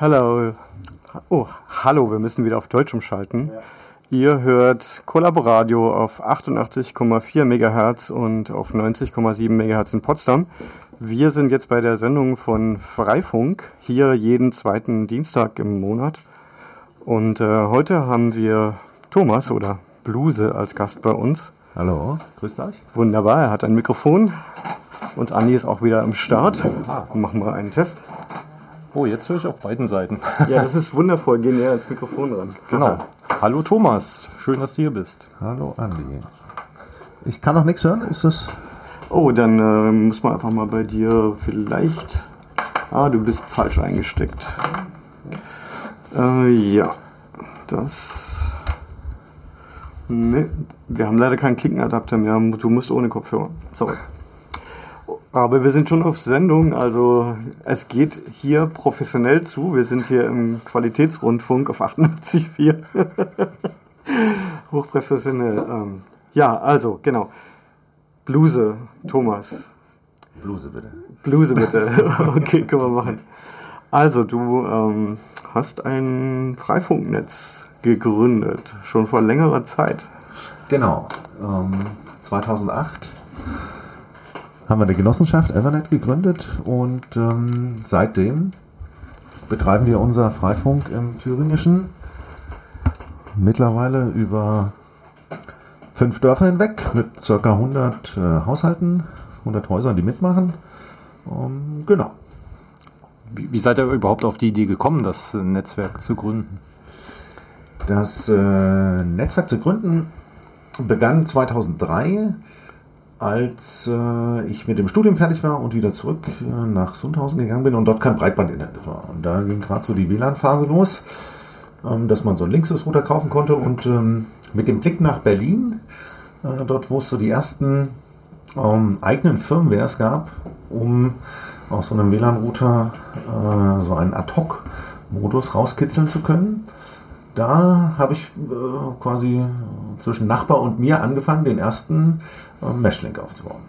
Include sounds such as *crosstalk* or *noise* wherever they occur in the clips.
Hallo. Oh, hallo, wir müssen wieder auf Deutsch umschalten. Ja. Ihr hört Collaboradio auf 88,4 MHz und auf 90,7 MHz in Potsdam. Wir sind jetzt bei der Sendung von Freifunk, hier jeden zweiten Dienstag im Monat. Und äh, heute haben wir Thomas oder Bluse als Gast bei uns. Hallo, grüßt euch. Wunderbar, er hat ein Mikrofon und Andi ist auch wieder am Start. Ah. Machen wir einen Test. Oh, jetzt höre ich auf beiden Seiten. Ja, das ist wundervoll. Geh näher ans Mikrofon ran. Genau. Hallo Thomas, schön, dass du hier bist. Hallo Andi. Ich kann noch nichts hören, ist das... Oh, dann äh, muss man einfach mal bei dir vielleicht... Ah, du bist falsch eingesteckt. Äh, ja, das... Nee, wir haben leider keinen Klickenadapter mehr. Du musst ohne Kopfhörer. Sorry. Aber wir sind schon auf Sendung, also es geht hier professionell zu. Wir sind hier im Qualitätsrundfunk auf 88.4. *laughs* Hochprofessionell. Ähm, ja, also, genau. Bluse, Thomas. Bluse bitte. Bluse bitte. *laughs* okay, können wir machen. Also, du ähm, hast ein Freifunknetz gegründet, schon vor längerer Zeit. Genau. Ähm, 2008 haben wir eine Genossenschaft Evernet gegründet und ähm, seitdem betreiben wir unser Freifunk im Thüringischen mittlerweile über fünf Dörfer hinweg mit ca. 100 äh, Haushalten, 100 Häusern, die mitmachen. Ähm, genau. Wie, wie, seid ihr überhaupt auf die Idee gekommen, das Netzwerk zu gründen? Das äh, Netzwerk zu gründen begann 2003 als äh, ich mit dem Studium fertig war und wieder zurück äh, nach Sundhausen gegangen bin und dort kein Breitbandinternet war. Und da ging gerade so die WLAN-Phase los, ähm, dass man so einen Linksys-Router kaufen konnte und ähm, mit dem Blick nach Berlin, äh, dort wo es so die ersten ähm, eigenen Firmwares gab, um aus so einem WLAN-Router äh, so einen Ad-Hoc-Modus rauskitzeln zu können. Da habe ich äh, quasi zwischen Nachbar und mir angefangen, den ersten Meshlink aufzubauen.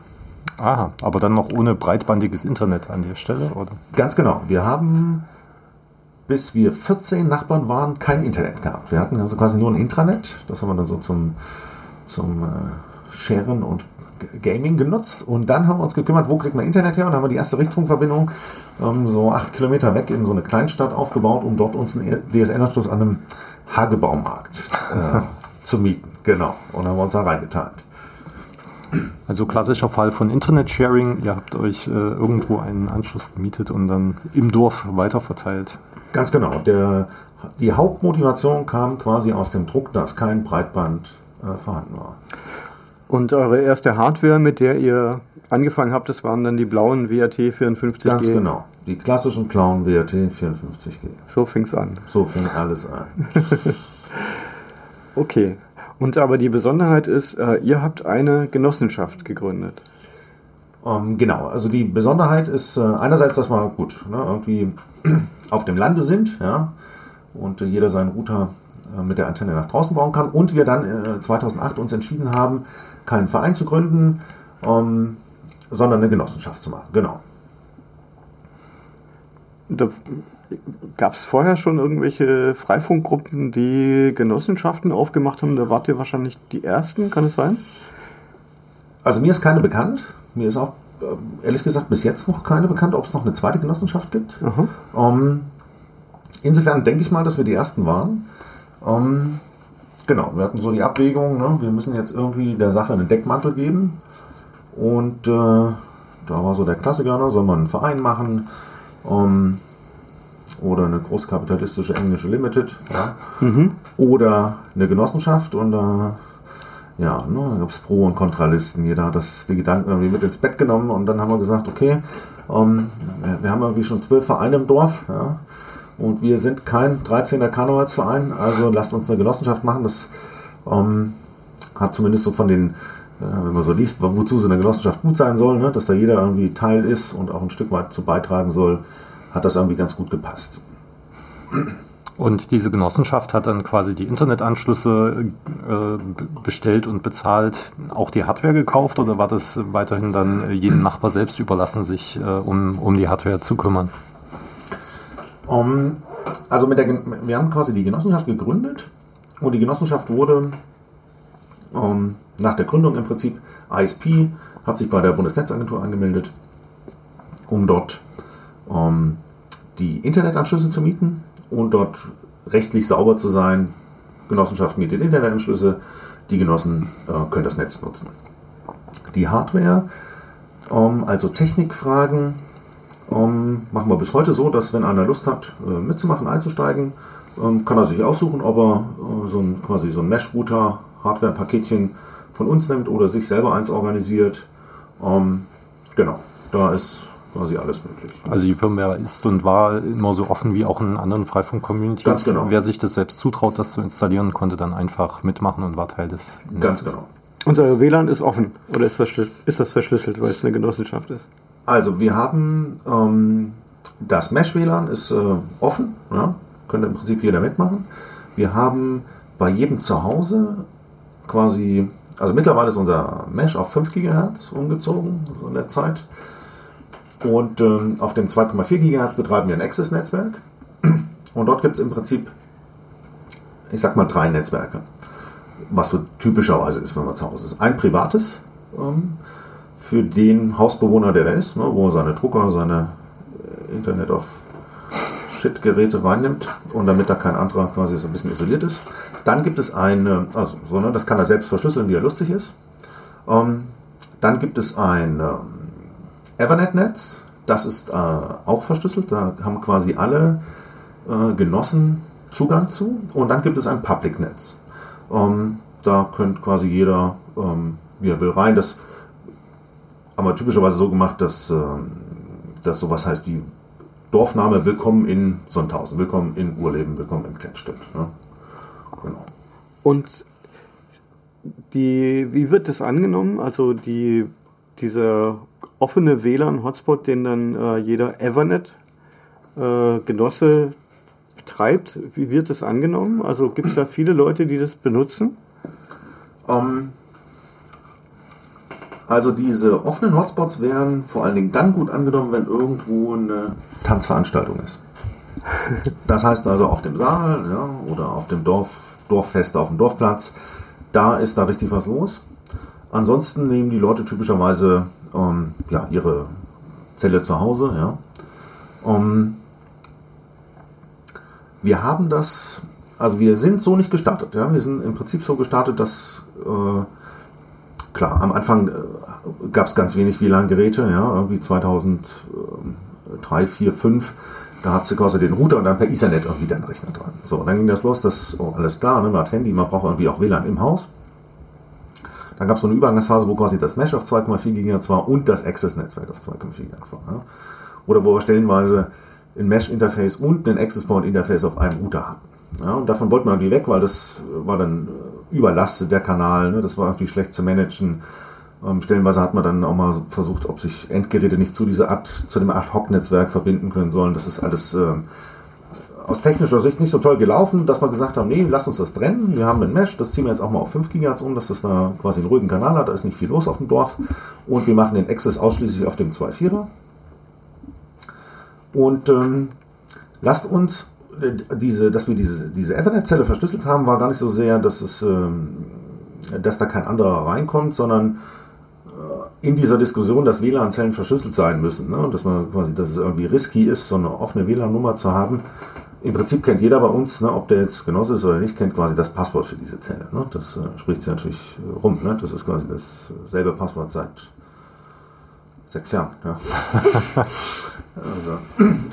Aha, aber dann noch ohne breitbandiges Internet an der Stelle, oder? Ganz genau. Wir haben, bis wir 14 Nachbarn waren, kein Internet gehabt. Wir hatten also quasi nur ein Intranet. Das haben wir dann so zum, zum äh, Sharen und Gaming genutzt. Und dann haben wir uns gekümmert, wo kriegt man Internet her? Und haben wir die erste Richtfunkverbindung ähm, so acht Kilometer weg in so eine Kleinstadt aufgebaut, um dort uns einen DSL-Anschluss an einem Hagebaumarkt äh, *laughs* zu mieten. Genau. Und haben wir uns da reingeteilt. Also klassischer Fall von Internet-Sharing. Ihr habt euch äh, irgendwo einen Anschluss gemietet und dann im Dorf weiterverteilt. Ganz genau. Der, die Hauptmotivation kam quasi aus dem Druck, dass kein Breitband äh, vorhanden war. Und eure erste Hardware, mit der ihr angefangen habt, das waren dann die blauen WAT 54G? Ganz genau. Die klassischen blauen WAT 54G. So fing es an. So fing alles an. *laughs* okay. Und aber die Besonderheit ist, äh, ihr habt eine Genossenschaft gegründet. Ähm, genau, also die Besonderheit ist äh, einerseits, dass wir gut ne, irgendwie *clears throat* auf dem Lande sind, ja, und jeder seinen Router äh, mit der Antenne nach draußen bauen kann. Und wir dann 2008 äh, uns entschieden haben, keinen Verein zu gründen, ähm, sondern eine Genossenschaft zu machen. Genau. Gab es vorher schon irgendwelche Freifunkgruppen, die Genossenschaften aufgemacht haben? Da wart ihr wahrscheinlich die Ersten, kann es sein? Also mir ist keine bekannt. Mir ist auch äh, ehrlich gesagt bis jetzt noch keine bekannt, ob es noch eine zweite Genossenschaft gibt. Ähm, insofern denke ich mal, dass wir die Ersten waren. Ähm, genau, wir hatten so die Abwägung, ne? wir müssen jetzt irgendwie der Sache einen Deckmantel geben. Und äh, da war so der Klassiker, ne? soll man einen Verein machen? Um, oder eine großkapitalistische englische Limited ja? *laughs* mhm. oder eine Genossenschaft und da ja, ne, gab es Pro- und Kontralisten. Jeder hat das, die Gedanken irgendwie mit ins Bett genommen und dann haben wir gesagt, okay, ähm, wir, wir, haben irgendwie schon zwölf Vereine im Dorf ja, und wir sind kein 13er Karnevalsverein, also lasst uns eine Genossenschaft machen. Das ähm, hat zumindest so von den äh, wenn man so liest, wozu so eine Genossenschaft gut sein soll, ne, dass da jeder irgendwie Teil ist und auch ein Stück weit zu beitragen soll, hat das irgendwie ganz gut gepasst. Und diese Genossenschaft hat dann quasi die Internetanschlüsse äh, bestellt und bezahlt, auch die Hardware gekauft oder war das weiterhin dann jedem Nachbar selbst überlassen, sich äh, um, um die Hardware zu kümmern? Um, Also mit der, wir haben quasi die Genossenschaft gegründet und die Genossenschaft wurde ähm, nach der Gründung im Prinzip ISP, hat sich bei der Bundesnetzagentur angemeldet, um dort ähm, die Internetanschlüsse zu mieten und dort rechtlich sauber zu sein. Genossenschaft mietet Internetanschlüsse, die Genossen äh, können das Netz nutzen. Die Hardware, ähm, also Technikfragen, ähm, machen wir bis heute so, dass wenn einer Lust hat, äh, mitzumachen, einzusteigen, ähm, kann er sich aussuchen, ob er äh, so ein, quasi so ein Mesh-Router, Hardware-Paketchen von uns nimmt oder sich selber eins organisiert. Ähm, genau, da ist quasi alles möglich. Also die Firmware ist und war immer so offen wie auch in anderen Freifunk-Communities. Ganz genau. Wer sich das selbst zutraut, das zu installieren, konnte dann einfach mitmachen und war Teil des Ganz Netzes. genau. Und euer WLAN ist offen oder ist, verschlü- ist das verschlüsselt, weil es eine Genossenschaft ist? Also wir haben ähm, das Mesh-WLAN ist äh, offen, ja, könnte im Prinzip jeder mitmachen. Wir haben bei jedem Zuhause quasi, also mittlerweile ist unser Mesh auf 5 GHz umgezogen, so in der Zeit. Und ähm, auf dem 2,4 GHz betreiben wir ein Access-Netzwerk. *clears throat* Und dort gibt es im Prinzip, ich sag mal, drei Netzwerke. Was so typischerweise ist, wenn man zu Hause ist. Ein privates, ähm, für den Hausbewohner, der da ist, ne, wo er seine Drucker, seine äh, Internet auf Shit-Geräte reinnimmt und damit da kein anderer quasi so ein bisschen isoliert ist. Dann gibt es eine, also so, ne, das kann er selbst verschlüsseln, wie er lustig ist. Ähm, dann gibt es ein ähm, Ethernet-Netz, das ist äh, auch verschlüsselt, da haben quasi alle äh, Genossen Zugang zu. Und dann gibt es ein Public-Netz. Ähm, da könnte quasi jeder, ähm, wie er will, rein. Das haben wir typischerweise so gemacht, dass, ähm, dass sowas heißt wie Dorfname Willkommen in Sonntausend, Willkommen in Urleben, Willkommen in Kleinstedt. Ne? Genau. Und die, wie wird das angenommen? Also die, dieser offene WLAN-Hotspot, den dann äh, jeder Ethernet-Genosse betreibt, wie wird das angenommen? Also gibt es da viele Leute, die das benutzen? Ähm, also diese offenen Hotspots werden vor allen Dingen dann gut angenommen, wenn irgendwo eine Tanzveranstaltung ist. Das heißt also auf dem Saal ja, oder auf dem Dorf, Dorffest auf dem Dorfplatz, da ist da richtig was los. Ansonsten nehmen die Leute typischerweise ähm, ja, ihre Zelle zu Hause. Ja. Ähm, wir haben das, also wir sind so nicht gestartet. Ja. Wir sind im Prinzip so gestartet, dass äh, klar, am Anfang äh, gab es ganz wenig WLAN-Geräte, ja, irgendwie 2003, 4, 5. Da hat sie quasi den Router und dann per Ethernet irgendwie deinen Rechner dran. So, dann ging das los, das, oh, alles klar, ne, man hat Handy, man braucht irgendwie auch WLAN im Haus. Dann gab es so eine Übergangsphase, wo quasi das Mesh auf 2,4 GHz war und das Access-Netzwerk auf 2,4 GHz war. Ja. Oder wo wir stellenweise ein Mesh-Interface und ein Access-Point-Interface auf einem Router hatten. Ja, und davon wollten wir irgendwie weg, weil das war dann äh, überlastet, der Kanal, ne, das war irgendwie schlecht zu managen. Ähm, stellenweise hat man dann auch mal versucht, ob sich Endgeräte nicht zu dieser Art, zu dem Ad-Hoc-Netzwerk verbinden können sollen. Das ist alles ähm, aus technischer Sicht nicht so toll gelaufen, dass wir gesagt haben, nee, lass uns das trennen. Wir haben ein Mesh, das ziehen wir jetzt auch mal auf 5 GHz um, dass das da quasi einen ruhigen Kanal hat, da ist nicht viel los auf dem Dorf. Und wir machen den Access ausschließlich auf dem 2.4er. Und ähm, lasst uns äh, diese, dass wir diese, diese Ethernet-Zelle verschlüsselt haben, war gar nicht so sehr, dass es ähm, dass da kein anderer reinkommt, sondern äh, in dieser Diskussion, dass WLAN-Zellen verschlüsselt sein müssen, ne? und dass man quasi, dass es irgendwie risky ist, so eine offene WLAN-Nummer zu haben. Im Prinzip kennt jeder bei uns, ne, ob der jetzt Genosse ist oder nicht, kennt quasi das Passwort für diese Zelle. Ne? Das äh, spricht sich natürlich äh, rum. Ne? Das ist quasi dasselbe Passwort seit sechs Jahren. Ja. *laughs* also,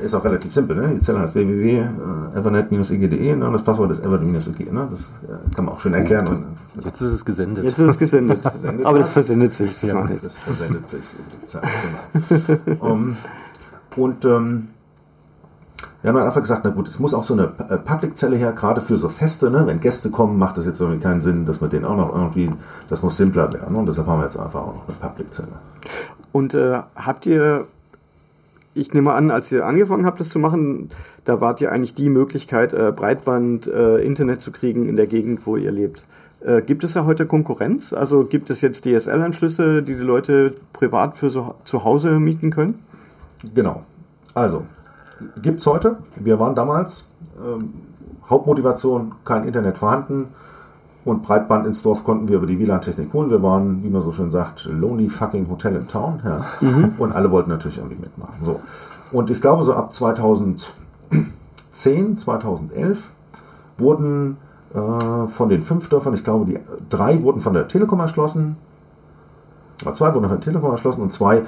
ist auch relativ simpel. Ne? Die Zelle heißt www.evernet-ig.de ne? und das Passwort ist evernet-ig. Ne? Das äh, kann man auch schön erklären. Und, Jetzt ist es gesendet. Jetzt ist es gesendet. *laughs* Aber das versendet sich, das ja, das versendet sich über die Zeit, genau. um, *laughs* und ähm, wir haben dann einfach gesagt, na gut, es muss auch so eine äh, Public-Zelle her, gerade für so Feste, ne? wenn Gäste kommen, macht das jetzt irgendwie keinen Sinn, dass man den auch noch irgendwie, das muss simpler werden. Und deshalb haben wir jetzt einfach auch noch eine Public-Zelle. Und äh, habt ihr, ich nehme an, als ihr angefangen habt, das zu machen, da wart ihr eigentlich die Möglichkeit, äh, Breitband, äh, Internet zu kriegen in der Gegend, wo ihr lebt. Äh, gibt es da heute Konkurrenz? Also gibt es jetzt DSL-Anschlüsse, die die Leute privat für so, zu Hause mieten können? Genau. Also, Gibt es heute. Wir waren damals, ähm, Hauptmotivation, kein Internet vorhanden und Breitband ins Dorf konnten wir über die WLAN-Technik holen. Wir waren, wie man so schön sagt, lonely fucking Hotel in Town. Ja. Und alle wollten natürlich irgendwie mitmachen. So. Und ich glaube, so ab 2010, 2011 wurden äh, von den fünf Dörfern, ich glaube, die drei wurden von der Telekom erschlossen. Zwei wurden von der Telekom erschlossen und zwei, äh,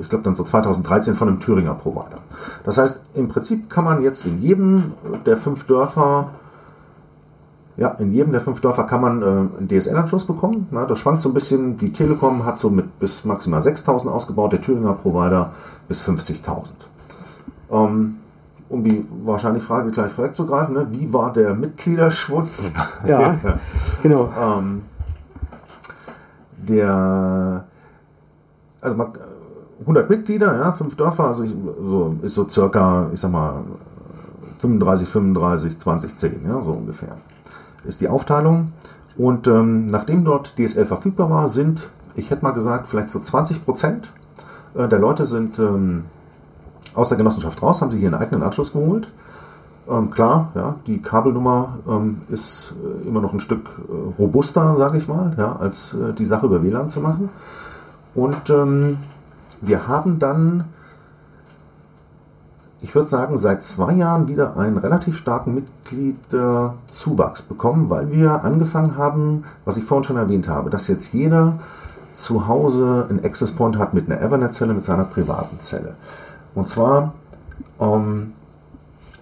ich glaube dann so 2013 von einem Thüringer Provider. Das heißt, im Prinzip kann man jetzt in jedem der fünf Dörfer ja, in jedem der fünf Dörfer kann man äh, einen DSL-Anschluss bekommen. Na, das schwankt so ein bisschen. Die Telekom hat so mit bis maximal 6.000 ausgebaut, der Thüringer Provider bis 50.000. Ähm, um die wahrscheinlich Frage gleich vorwegzugreifen, ne? wie war der Mitgliederschwund? Ja, *laughs* genau. ähm, der, also man, 100 Mitglieder, ja, fünf Dörfer, also ich, so, ist so circa, ich sag mal, 35, 35, 20, 10, ja, so ungefähr ist die Aufteilung. Und ähm, nachdem dort DSL verfügbar war, sind, ich hätte mal gesagt, vielleicht so 20 Prozent äh, der Leute sind ähm, aus der Genossenschaft raus, haben sich hier einen eigenen Anschluss geholt. Ähm, klar, ja, die Kabelnummer ähm, ist äh, immer noch ein Stück äh, robuster, sage ich mal, ja, als äh, die Sache über WLAN zu machen. Und ähm, wir haben dann ich würde sagen, seit zwei Jahren wieder einen relativ starken Mitgliederzuwachs bekommen, weil wir angefangen haben, was ich vorhin schon erwähnt habe, dass jetzt jeder zu Hause einen Access Point hat mit einer Ethernet-Zelle, mit seiner privaten Zelle. Und zwar ähm,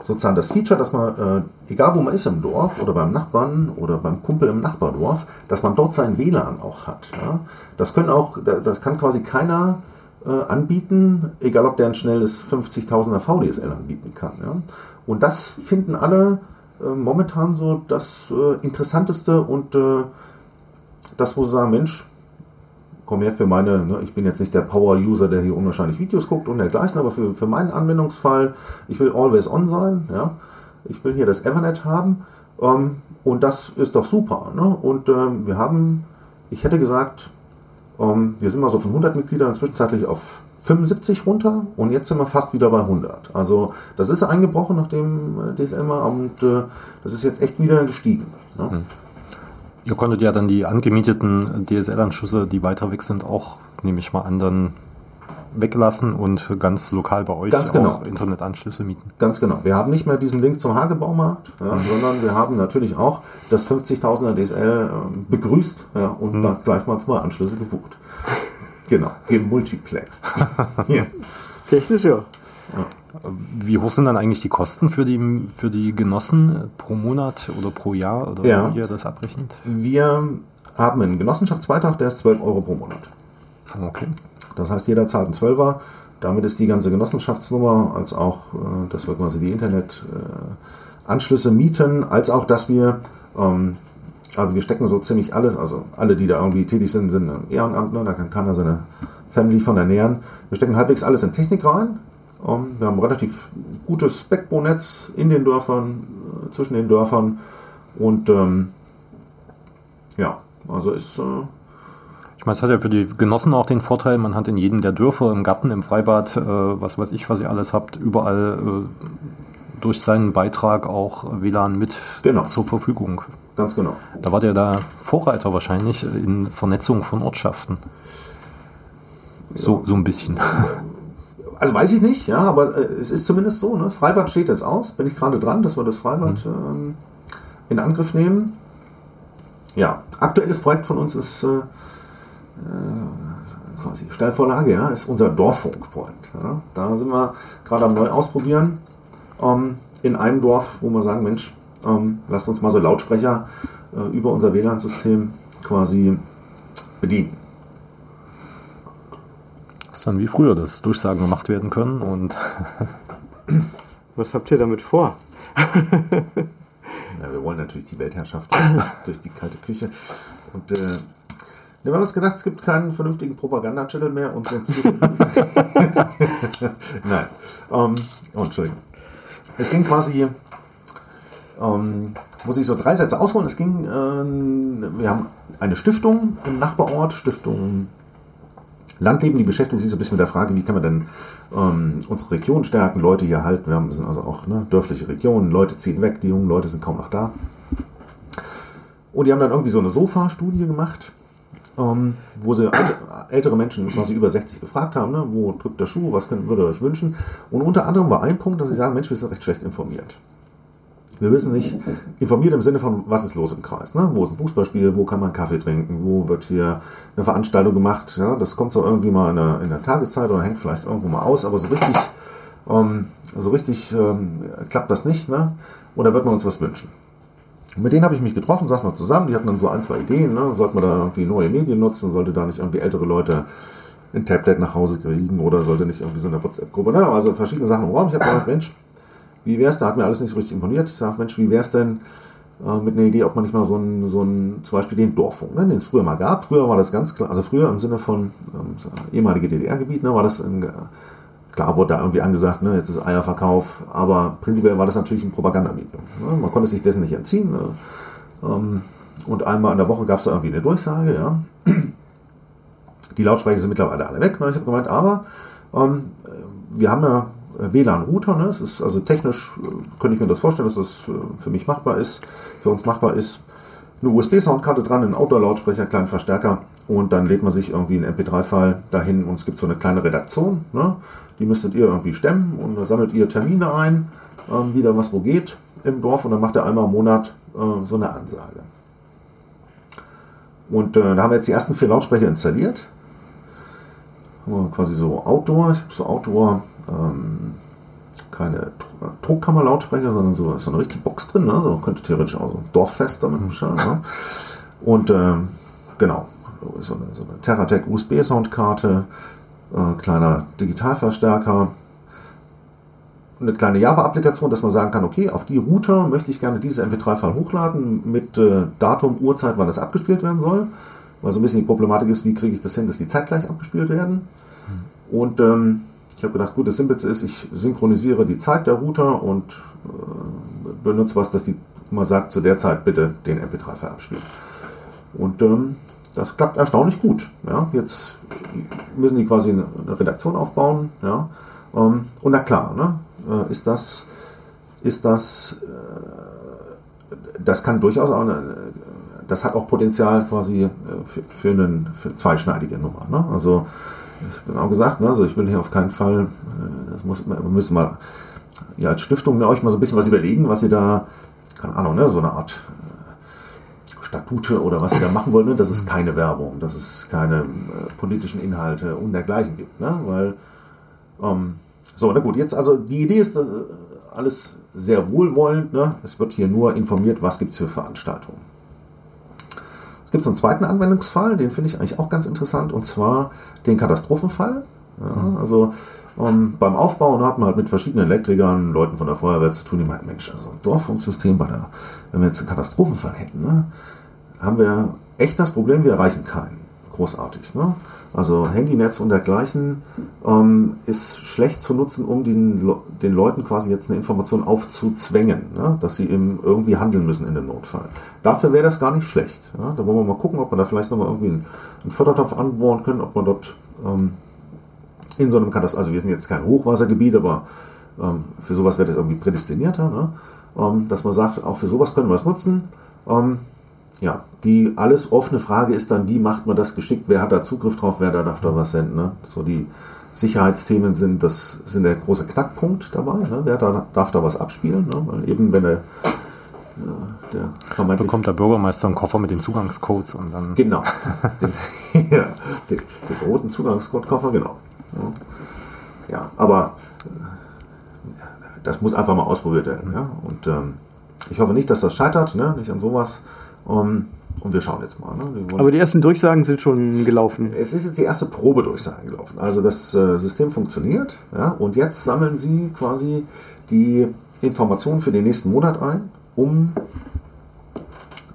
sozusagen das Feature, dass man, äh, egal wo man ist im Dorf oder beim Nachbarn oder beim Kumpel im Nachbardorf, dass man dort sein WLAN auch hat. Ja? Das können auch, das kann quasi keiner äh, anbieten, egal ob der ein schnelles 50.000er VDSL anbieten kann. Ja? Und das finden alle äh, momentan so das äh, Interessanteste und äh, das, wo sie sagen, Mensch, komm her für meine, ne, ich bin jetzt nicht der Power-User, der hier unwahrscheinlich Videos guckt und dergleichen, aber für, für meinen Anwendungsfall, ich will always on sein, ja? ich will hier das Ethernet haben ähm, und das ist doch super. Ne? Und ähm, wir haben, ich hätte gesagt, ähm, wir sind mal so von 100 Mitgliedern zwischenzeitlich auf 75 runter und jetzt sind wir fast wieder bei 100. Also das ist eingebrochen nach dem äh, DSL mal und äh, das ist jetzt echt wieder gestiegen. Ne? Hm. Ihr konntet ja dann die angemieteten DSL-Anschlüsse, die weiter weg sind, auch, nehme ich mal an, dann weglassen und ganz lokal bei euch ganz genau. auch Internetanschlüsse mieten. Ganz genau. Wir haben nicht mehr diesen Link zum Hagebaumarkt, ja, mhm. sondern wir haben natürlich auch das 50.000er DSL äh, begrüßt ja, und mhm. dann gleich mal zwei Anschlüsse gebucht. genau, gemultiplext. ja. *laughs* Technisch ja. Wie hoch sind dann eigentlich die Kosten für die, für die Genossen pro Monat oder pro Jahr oder ja. wie ihr das abrechnet? Wir haben einen Genossenschaftsbeitrag, der ist 12 Euro pro Monat. Okay. Das heißt, jeder zahlt einen Zwölfer. Damit ist die ganze Genossenschaftsnummer, als auch, äh, dass wir quasi die Internetanschlüsse mieten, als auch, dass wir, ähm, also wir stecken so ziemlich alles, also alle, die da irgendwie tätig sind, sind Ehrenamtler, da kann keiner seine Family von ernähren. Wir stecken halbwegs alles in Technik rein. Ähm, wir haben ein relativ gutes Backbone-Netz in den Dörfern, äh, zwischen den Dörfern und ähm, ja, also ist äh, ich meine, es hat ja für die Genossen auch den Vorteil, man hat in jedem der Dörfer, im Garten, im Freibad, äh, was weiß ich, was ihr alles habt, überall äh, durch seinen Beitrag auch WLAN mit genau. zur Verfügung. Ganz genau. Da war der da Vorreiter wahrscheinlich in Vernetzung von Ortschaften. So, ja. so ein bisschen. *laughs* Also weiß ich nicht, ja, aber äh, es ist zumindest so. Ne? Freibad steht jetzt aus, bin ich gerade dran, dass wir das Freibad mhm. ähm, in Angriff nehmen. Ja, aktuelles Projekt von uns ist äh, äh, quasi Stellvorlage, ja, ist unser Dorffunkprojekt. Ja. Da sind wir gerade am neu ausprobieren. Ähm, in einem Dorf, wo wir sagen, Mensch, ähm, lasst uns mal so Lautsprecher äh, über unser WLAN-System quasi bedienen. Dann wie früher, dass Durchsagen gemacht werden können und *laughs* Was habt ihr damit vor? ja, wir wollen natürlich die Weltherrschaft *laughs* durch die kalte Küche. Und äh, wir haben uns gedacht, es gibt keinen vernünftigen Propaganda-Channel mehr und. *laughs* Nein. Ähm, oh, Entschuldigung. Es ging quasi, ähm, muss ich so drei Sätze ausholen. Es ging, äh, wir haben eine Stiftung im Nachbarort, Stiftung Landleben, die beschäftigen sich so ein bisschen mit der Frage, wie kann man denn ähm, unsere Region stärken, Leute hier halten. Wir sind also auch ne, dörfliche Regionen, Leute ziehen weg, die jungen Leute sind kaum noch da. Und die haben dann irgendwie so eine Sofa-Studie gemacht, ähm, wo sie ältere Menschen quasi über 60 befragt haben, ne, wo drückt der Schuh, was könnt, würdet ihr euch wünschen. Und unter anderem war ein Punkt, dass sie sagen, Mensch, wir sind recht schlecht informiert. Wir wissen nicht, informiert im Sinne von, was ist los im Kreis? Ne? Wo ist ein Fußballspiel? Wo kann man Kaffee trinken? Wo wird hier eine Veranstaltung gemacht? Ja? Das kommt so irgendwie mal in der, in der Tageszeit oder hängt vielleicht irgendwo mal aus, aber so richtig, ähm, so richtig ähm, klappt das nicht. Ne? Oder wird man uns was wünschen? Und mit denen habe ich mich getroffen, saß mal zusammen, die hatten dann so ein, zwei Ideen, ne? sollte man da irgendwie neue Medien nutzen, sollte da nicht irgendwie ältere Leute ein Tablet nach Hause kriegen oder sollte nicht irgendwie so eine WhatsApp-Gruppe, ne? also verschiedene Sachen im Raum. Ich habe gedacht, Mensch, wie wäre es, da hat mir alles nicht so richtig imponiert. Ich sage, Mensch, wie wäre es denn äh, mit einer Idee, ob man nicht mal so einen, so einen zum Beispiel den Dorffunk, ne, den es früher mal gab. Früher war das ganz klar, also früher im Sinne von ähm, ehemalige DDR-Gebiet, ne, war das ein, klar wurde da irgendwie angesagt, ne, jetzt ist Eierverkauf, aber prinzipiell war das natürlich ein Propagandamedium. Ne, man konnte sich dessen nicht entziehen. Ne, ähm, und einmal in der Woche gab es da irgendwie eine Durchsage, ja. Die Lautsprecher sind mittlerweile alle weg. Ne? Ich habe gemeint, aber ähm, wir haben ja WLAN-Router. Ne? Es ist also technisch, äh, könnte ich mir das vorstellen, dass das äh, für mich machbar ist, für uns machbar ist. Eine USB-Soundkarte dran, ein Outdoor-Lautsprecher, kleinen Verstärker und dann lädt man sich irgendwie einen MP3-File dahin und es gibt so eine kleine Redaktion. Ne? Die müsstet ihr irgendwie stemmen und da sammelt ihr Termine ein, ähm, wieder was wo geht im Dorf und dann macht er einmal im Monat äh, so eine Ansage. Und äh, da haben wir jetzt die ersten vier Lautsprecher installiert. Quasi so Outdoor, so Outdoor ähm, keine Druckkammerlautsprecher, sondern so, ist so eine richtige Box drin, ne? so könnte theoretisch auch so ein Dorffest damit bestellen. Ne? Und ähm, genau, so eine, so eine Terratec USB-Soundkarte, äh, kleiner Digitalverstärker, eine kleine Java-Applikation, dass man sagen kann, okay, auf die Router möchte ich gerne diese MP3-File hochladen mit äh, Datum, Uhrzeit, wann das abgespielt werden soll. Weil so ein bisschen die Problematik ist, wie kriege ich das hin, dass die zeitgleich abgespielt werden. Und ähm, ich habe gedacht, gut, das Simpelste ist, ich synchronisiere die Zeit der Router und äh, benutze was, dass die mal sagt, zu der Zeit bitte den MP3-File abspielen. Und ähm, das klappt erstaunlich gut. Ja. Jetzt müssen die quasi eine, eine Redaktion aufbauen. Ja. Ähm, und na klar, ne, äh, ist das, ist das, äh, das kann durchaus auch eine, das hat auch Potenzial quasi äh, für, für, einen, für eine zweischneidige Nummer. Ne? Also ich habe auch gesagt, ne, also ich will hier auf keinen Fall, äh, das muss, wir müssen mal ja, als Stiftung ne, euch mal so ein bisschen was überlegen, was ihr da, keine Ahnung, ne, so eine Art äh, Statute oder was ihr da machen wollt, ne, dass es keine Werbung, dass es keine äh, politischen Inhalte und dergleichen gibt, ne, weil, ähm, so, na gut, jetzt also die Idee ist äh, alles sehr wohlwollend, ne, es wird hier nur informiert, was gibt es für Veranstaltungen gibt so einen zweiten Anwendungsfall, den finde ich eigentlich auch ganz interessant, und zwar den Katastrophenfall. Ja, mhm. also ähm, beim Aufbauen hat man halt mit verschiedenen Elektrikern, Leuten von der Feuerwehr zu tun, die meinen, Mensch, also ein Dorffunksystem, bei der, wenn wir jetzt einen Katastrophenfall hätten, ne, haben wir echt das Problem, wir erreichen keinen. Großartig. Ne? Also Handynetz und dergleichen ähm, ist schlecht zu nutzen, um den, den Leuten quasi jetzt eine Information aufzuzwängen, ne? dass sie eben irgendwie handeln müssen in dem Notfall. Dafür wäre das gar nicht schlecht. Ja? Da wollen wir mal gucken, ob man da vielleicht nochmal irgendwie einen, einen Fördertopf anbohren können, ob man dort ähm, in so einem Katastrophen, also wir sind jetzt kein Hochwassergebiet, aber ähm, für sowas wäre das irgendwie prädestinierter, ne? Ähm, dass man sagt, auch für sowas können wir es nutzen. Ja, die alles offene Frage ist dann, wie macht man das geschickt, wer hat da Zugriff drauf, wer da darf da was senden. Ne? So die Sicherheitsthemen sind, das sind der große Knackpunkt dabei. Ne? Wer da, darf da was abspielen? Ne? Weil eben, wenn der, der vermeintlich bekommt der Bürgermeister einen Koffer mit den Zugangscodes und dann. Genau. *laughs* den, ja, den, den, roten Zugangscode-Koffer, genau. Ja, ja aber äh, das muss einfach mal ausprobiert werden. Ja? Und ähm, ich hoffe nicht, dass das scheitert, ne? nicht an sowas. Um, und wir schauen jetzt mal. Ne? Aber die ersten Durchsagen sind schon gelaufen. Es ist jetzt die erste Probedurchsage gelaufen. Also das äh, System funktioniert. Ja? Und jetzt sammeln Sie quasi die Informationen für den nächsten Monat ein, um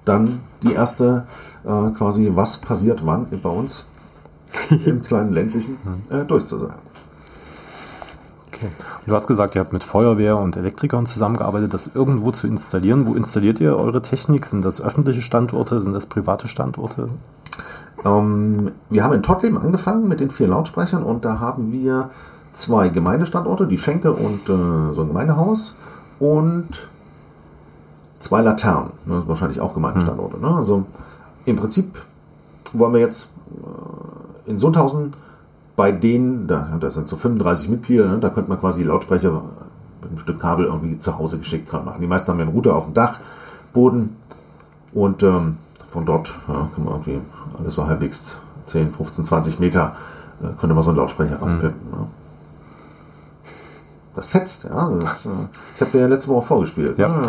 dann die erste äh, quasi, was passiert wann bei uns *laughs* im kleinen ländlichen äh, durchzusagen. Okay. Du hast gesagt, ihr habt mit Feuerwehr und Elektrikern zusammengearbeitet, das irgendwo zu installieren. Wo installiert ihr eure Technik? Sind das öffentliche Standorte? Sind das private Standorte? Ähm, wir haben in Tottleben angefangen mit den vier Lautsprechern und da haben wir zwei Gemeindestandorte, die Schenke und äh, so ein Gemeindehaus und zwei Laternen, ne, wahrscheinlich auch Gemeindestandorte. Ne? Also im Prinzip wollen wir jetzt äh, in Sundhausen bei denen, da, da sind so 35 Mitglieder, ne, da könnte man quasi die Lautsprecher mit einem Stück Kabel irgendwie zu Hause geschickt dran machen. Die meisten haben ja einen Router auf dem Dachboden und ähm, von dort ja, kann man irgendwie alles so halbwegs 10, 15, 20 Meter äh, könnte man so einen Lautsprecher ranpippen. Ne? Das fetzt, ja. Das, äh, ich habe dir ja letzte Woche vorgespielt. Ja. Ne?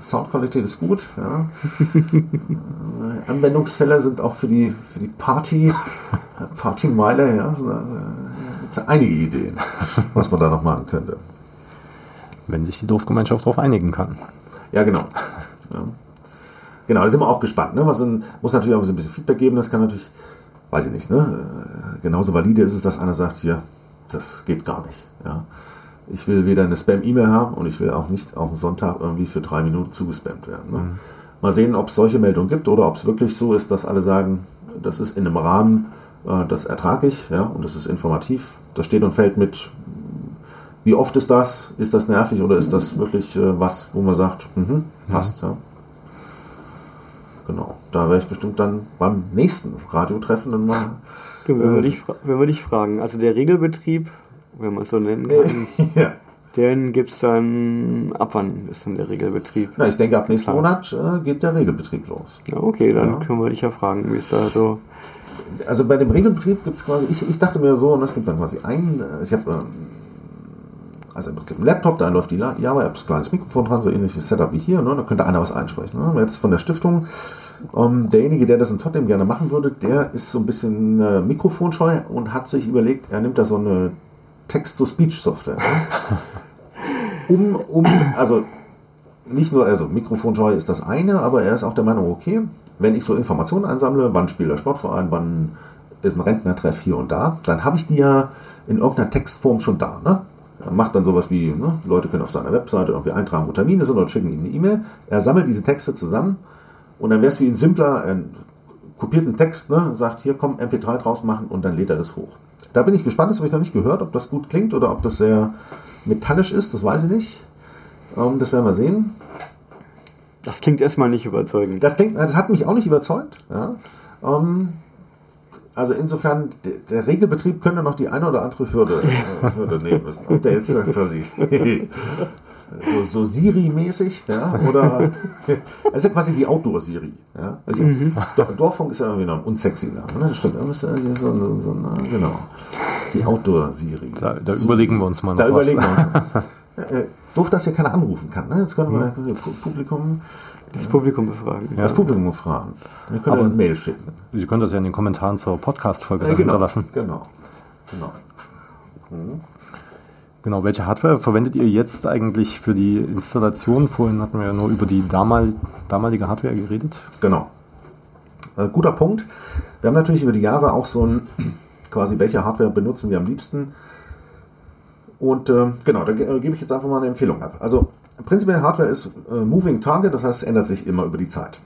Soundqualität ist gut. Ja. *laughs* Äh, Anwendungsfälle sind auch für die, für die Party, Partymeile, ja. So, äh, gibt's ja einige Ideen, *laughs* was man da noch machen könnte. Wenn sich die Dorfgemeinschaft darauf einigen kann. Ja, genau. Ja. Genau, da sind wir auch gespannt. Ne? Was sind, muss natürlich auch so ein bisschen Feedback geben. Das kann natürlich, weiß ich nicht, ne? Äh, genauso valide ist es, dass einer sagt, hier, das geht gar nicht. Ja? Ich will weder eine Spam-E-Mail haben und ich will auch nicht auf den Sonntag irgendwie für drei Minuten zugespammt werden. Ne? Mhm. Mal sehen, ob es solche Meldungen gibt oder ob es wirklich so ist, dass alle sagen, das ist in einem Rahmen, das ertrage ich ja, und das ist informativ. Das steht und fällt mit, wie oft ist das? Ist das nervig oder ist das wirklich äh, was, wo man sagt, mhm, passt. Ja. Genau, da werde ich bestimmt dann beim nächsten Radiotreffen dann mal. *laughs* Wenn wir, Äh. dich, wenn wir dich fragen, also der Regelbetrieb, wenn man es so nennen kann, *laughs* ja. den gibt es dann, ab wann ist dann der Regelbetrieb? Na, ich denke, ab nächsten. Monat äh, geht der Regelbetrieb los. Ja, okay, dann Ja. können wir dich ja fragen, wie es da so. Also bei dem Regelbetrieb gibt es quasi, ich, ich dachte mir so, und es gibt dann quasi einen, äh, ich habe ähm, also im Prinzip einen Laptop, da läuft die La- Java-App, ist ein kleines Mikrofon dran, so ähnliches Setup wie hier, ne? da könnte einer was einsprechen. Ne? Jetzt von der Stiftung, ähm, derjenige, der das in Tottenham gerne machen würde, der ist so ein bisschen äh, mikrofonscheu und hat sich überlegt, er nimmt da so eine Text-to-Speech-Software. Ne? *laughs* um, um, also nicht nur, also Mikrofonscheu ist das eine, aber er ist auch der Meinung, okay, wenn ich so Informationen einsammle, wann spielt der Sportverein, wann ist ein Rentnertreff hier und da, dann habe ich die ja in irgendeiner Textform schon da. Ne? Er macht dann sowas wie, ne, Leute können auf seiner Webseite irgendwie eintragen, wo Termine sind oder schicken ihm eine E-Mail. Er sammelt diese Texte zusammen und dann wäre es für ihn simpler, einen kopierten Text, ne, sagt, hier komm, MP3 draus machen und dann lädt er das hoch. Da bin ich gespannt, das habe ich noch nicht gehört, ob das gut klingt oder ob das sehr metallisch ist, das weiß ich nicht. Ähm, das werden wir sehen. Das klingt erstmal nicht überzeugend. Das, klingt, das hat mich auch nicht überzeugt. Ja. Ähm, also insofern, der, der Regelbetrieb könnte noch die eine oder andere Hürde, *laughs* äh, Hürde nehmen müssen. Ob der jetzt äh, quasi *laughs* so, so Siri-mäßig, ja, oder das ist ja quasi die Outdoor-Siri. Ja. Also, Do- Dorffunk ist ja irgendwie noch ein unsexy Name. Ne? Das stimmt, da müsste also so, so, so, na, genau. Die Outdoor-Siri. Da, da überlegen wir uns mal noch Da was. überlegen wir uns *laughs* was. Doof, dass hier keiner anrufen kann. Ne? Jetzt können wir das Publikum, Das Publikum befragen. das Publikum fragen. Wir können Aber- eine Mail schicken. Sie können das ja in den Kommentaren zur Podcast-Folge Äh, genau, hinterlassen. genau. Genau. Genau, welche Hardware verwendet ihr jetzt eigentlich für die Installation? Vorhin hatten wir ja nur über die damal, damalige Hardware geredet. Genau. Äh, guter Punkt. Wir haben natürlich über die Jahre auch so ein, *clears throat* quasi, welche Hardware benutzen wir am liebsten. Und äh, genau, da äh, gebe ich jetzt einfach mal eine Empfehlung ab. Also prinzipiell Hardware ist äh, Moving Target, das heißt, es ändert sich immer über die Zeit.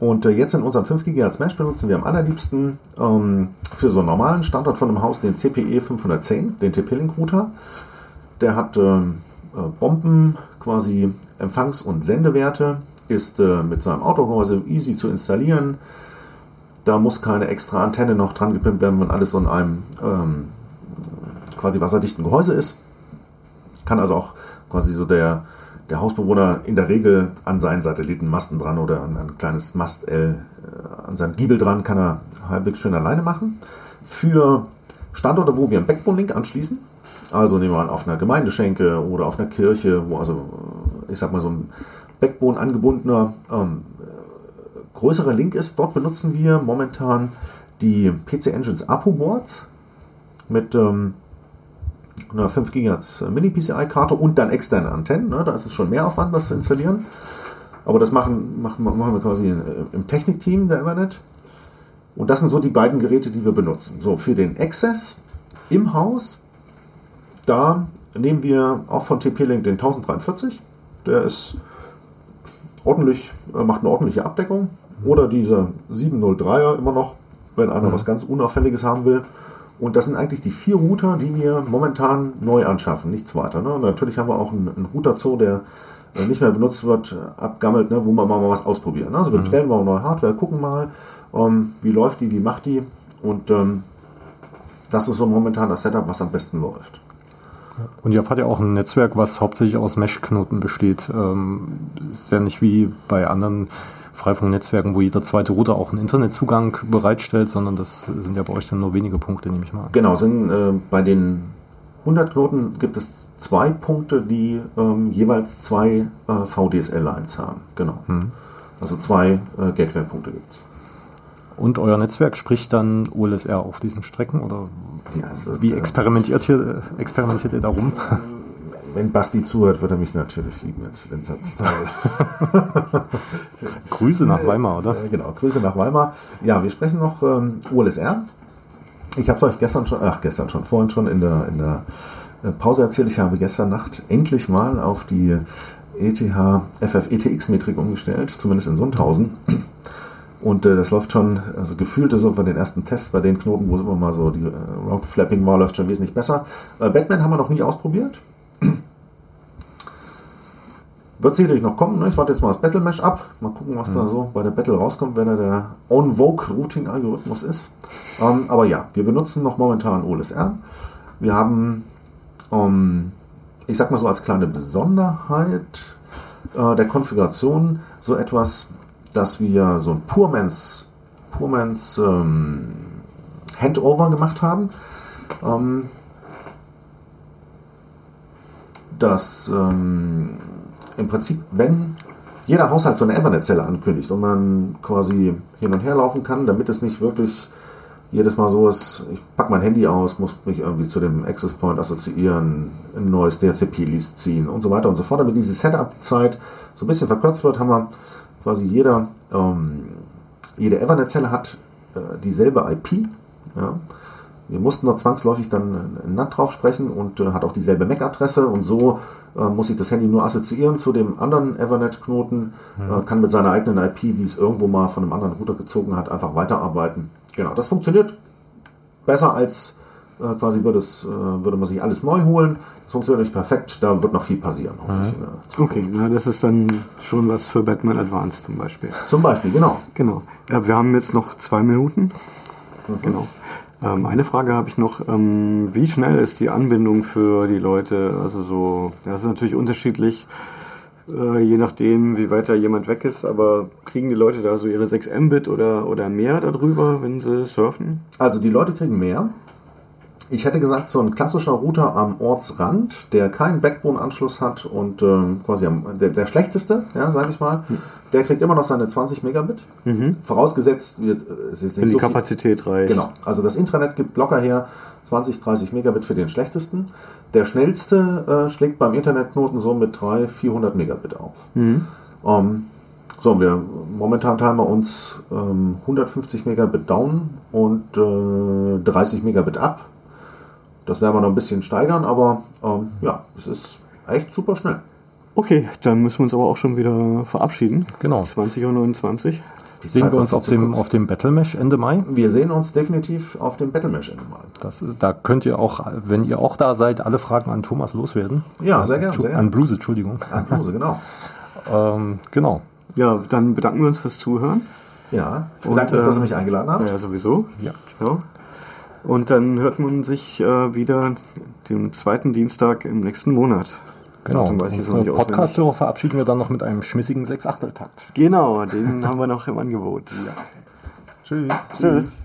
Und äh, jetzt in unserem 5 GHz Mesh benutzen wir am allerliebsten ähm, für so einen normalen Standort von einem Haus den CPE 510, den TP-Link Router. Der hat ähm, äh, Bomben, quasi Empfangs- und Sendewerte, ist äh, mit seinem Autogehäuse easy zu installieren. Da muss keine extra Antenne noch dran gepimpt werden, wenn alles so in einem ähm, quasi wasserdichten Gehäuse ist. Kann also auch quasi so der, der Hausbewohner in der Regel an seinen Satellitenmasten dran oder an ein kleines Mast-L äh, an seinem Giebel dran, kann er halbwegs schön alleine machen. Für Standorte, wo wir einen Backbone-Link anschließen, also nehmen wir an auf einer Gemeindeschenke oder auf einer Kirche, wo also, äh, ich sag mal, so ein Backbone angebundener ähm, äh, größerer Link ist. Dort benutzen wir momentan die PC Engines APU-Boards mit ähm, einer 5 GHz Mini-PCI-Karte und dann externe Antennen. Ne? Da ist es schon mehr Aufwand, das zu installieren. Aber das machen, machen, machen wir quasi im Technikteam der Evernet. Und das sind so die beiden Geräte, die wir benutzen. So, für den Access im Haus, da nehmen wir auch von TP-Link den 1043. Der ist ordentlich, äh, macht eine ordentliche Abdeckung. oder diese 703er immer noch, wenn einer was ganz Unauffälliges haben will. Und das sind eigentlich die vier Router, die wir momentan neu anschaffen, nichts weiter. Ne? Und natürlich haben wir auch einen, einen Router-Zoo, der äh, nicht mehr benutzt wird, äh, abgammelt, ne? wo wir mal was ausprobieren. Ne? Also wir bestellen mal neue Hardware, gucken mal, ähm, wie läuft die, wie macht die. Und ähm, das ist so momentan das Setup, was am besten läuft. Und ihr habt ja auch ein Netzwerk, was hauptsächlich aus Mesh-Knoten besteht. Ähm, ist ja nicht wie bei anderen Freifunknetzwerken, wo jeder zweite Router auch einen Internetzugang bereitstellt, sondern das sind ja bei euch dann nur wenige Punkte, nehme ich mal an. Genau, sind äh, bei den 100 Knoten gibt es zwei Punkte, die ähm, jeweils zwei äh, VDSL-Lines haben. Genau. Also zwei äh, Gateway-Punkte gibt es. Und euer Netzwerk spricht dann OLSR auf diesen Strecken oder Ja, also, wie äh, experimentiert ihr, experimentiert ihr darum? *laughs* Wenn Basti zuhört, wird er mich natürlich lieben jetzt für den Satz. *laughs* Grüße nach Weimar, oder? Genau, Grüße nach Weimar. Ja, wir sprechen noch ähm, OLSR. Ich habe es euch gestern schon, ach gestern schon, vorhin schon in der, in der äh, Pause erzählt, ich habe gestern Nacht endlich mal auf die ETH FFETX-Metrik umgestellt, zumindest in Sundhausen. Und äh, das läuft schon, also gefühlt so bei den ersten Tests, bei den Knoten, wo es immer mal so die äh, Route Flapping war, läuft schon wesentlich besser. Äh, Batman haben wir noch nie ausprobiert. Wird sicherlich noch kommen. Ne? Ich warte jetzt mal das Battle Mesh ab. Mal gucken, was da so bei der Battle rauskommt, wenn da der On-Vogue-Routing-Algorithmus ist. Ähm, aber ja, wir benutzen noch momentan OLSR. Wir haben, ähm, ich sag mal so als kleine Besonderheit äh, der Konfiguration so etwas, dass wir so ein Purmans, Purmans ähm, Handover gemacht haben. Ähm, dass ähm, im Prinzip, wenn jeder Haushalt so eine Ethernet-Zelle ankündigt und man quasi hin und her laufen kann, damit es nicht wirklich jedes Mal so ist, ich packe mein Handy aus, muss mich irgendwie zu dem Access Point assoziieren, ein neues DHCP-List ziehen und so weiter und so fort. Damit diese Setup-Zeit so ein bisschen verkürzt wird, haben wir quasi jeder, ähm, jede Ethernet-Zelle hat äh, dieselbe IP. Ja. Wir mussten noch zwangsläufig dann ein NAT drauf sprechen und äh, hat auch dieselbe MAC-Adresse und so äh, muss ich das Handy nur assoziieren zu dem anderen Ethernet-Knoten, äh, kann mit seiner eigenen IP, die es irgendwo mal von einem anderen Router gezogen hat, einfach weiterarbeiten. Genau, das funktioniert besser als äh, quasi würde, es, äh, würde man sich alles neu holen. Das funktioniert nicht perfekt, da wird noch viel passieren. Zukunft. Okay, na, das ist dann schon was für Batman Advanced zum Beispiel. Zum Beispiel, genau. Genau. Ja, wir haben jetzt noch zwei Minuten. Genau. Ähm, eine Frage habe ich noch. Ähm, wie schnell ist die Anbindung für die Leute? Also so, das ist natürlich unterschiedlich, äh, je nachdem, wie weit da jemand weg ist. Aber kriegen die Leute da so ihre 6 Mbit oder, oder mehr darüber, wenn sie surfen? Also die Leute kriegen mehr. Ich hätte gesagt, so ein klassischer Router am Ortsrand, der keinen Backbone-Anschluss hat und ähm, quasi am, der, der schlechteste, ja, sage ich mal, der kriegt immer noch seine 20 Megabit. Vorausgesetzt wird äh, es ist nicht Wenn die so viel- Kapazität reicht. Genau, also das Intranet gibt locker her 20, 30 Megabit für den schlechtesten. Der schnellste äh, schlägt beim Internetknoten so mit 300, 400 Megabit auf. Ähm, so, wir momentan teilen wir uns ähm, 150 Megabit down und äh, 30 Megabit ab. Das werden wir noch ein bisschen steigern, aber ähm, ja, es ist echt super schnell. Okay, dann müssen wir uns aber auch schon wieder verabschieden. Genau. 20.29 Uhr. Sehen Zeit wir uns auf dem, auf dem Battle Mesh Ende Mai. Wir sehen uns definitiv auf dem Battle Mesh Ende mal. Das ist, da könnt ihr auch, wenn ihr auch da seid, alle Fragen an Thomas loswerden. Ja, sehr gerne. Sehr An. Bluse, Entschuldigung. An Bluse, genau. *laughs* Ähm, genau. Ja, dann bedanken wir uns fürs Zuhören. Ja, ich bedanke mich, dass ihr mich eingeladen habt. Ja, sowieso. Ja. Genau. Und dann hört man sich äh, wieder den zweiten Dienstag im nächsten Monat. Genau. Datum Und weiß unsere Podcast-Hörer verabschieden wir dann noch mit einem schmissigen Sechsachteltakt. Genau, den haben wir noch im Angebot. Tschüss. Tschüss.